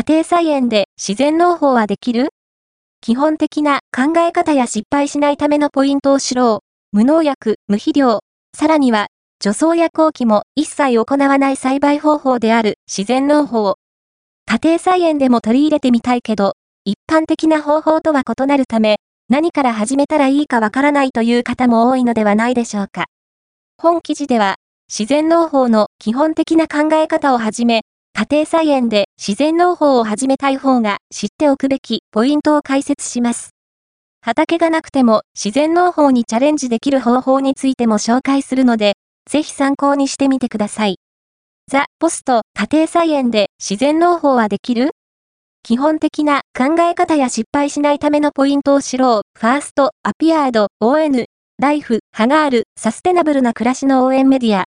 家庭菜園で自然農法はできる？基本的な考え方や失敗しないためのポイントを知ろう。無農薬、無肥料、さらには、除草や後期も一切行わない栽培方法である自然農法。家庭菜園でも取り入れてみたいけど、一般的な方法とは異なるため、何から始めたらいいかわからないという方も多いのではないでしょうか。本記事では、自然農法の基本的な考え方をはじめ、家庭菜園で自然農法を始めたい方が知っておくべきポイントを解説します。畑がなくても自然農法にチャレンジできる方法についても紹介するので、ぜひ参考にしてみてください。ザ・ポスト家庭菜園で自然農法はできる？基本的な考え方や失敗しないためのポイントを知ろう。ファースト、アピアード、ON、ライフ、ハガール、サステナブルな暮らしの応援メディア、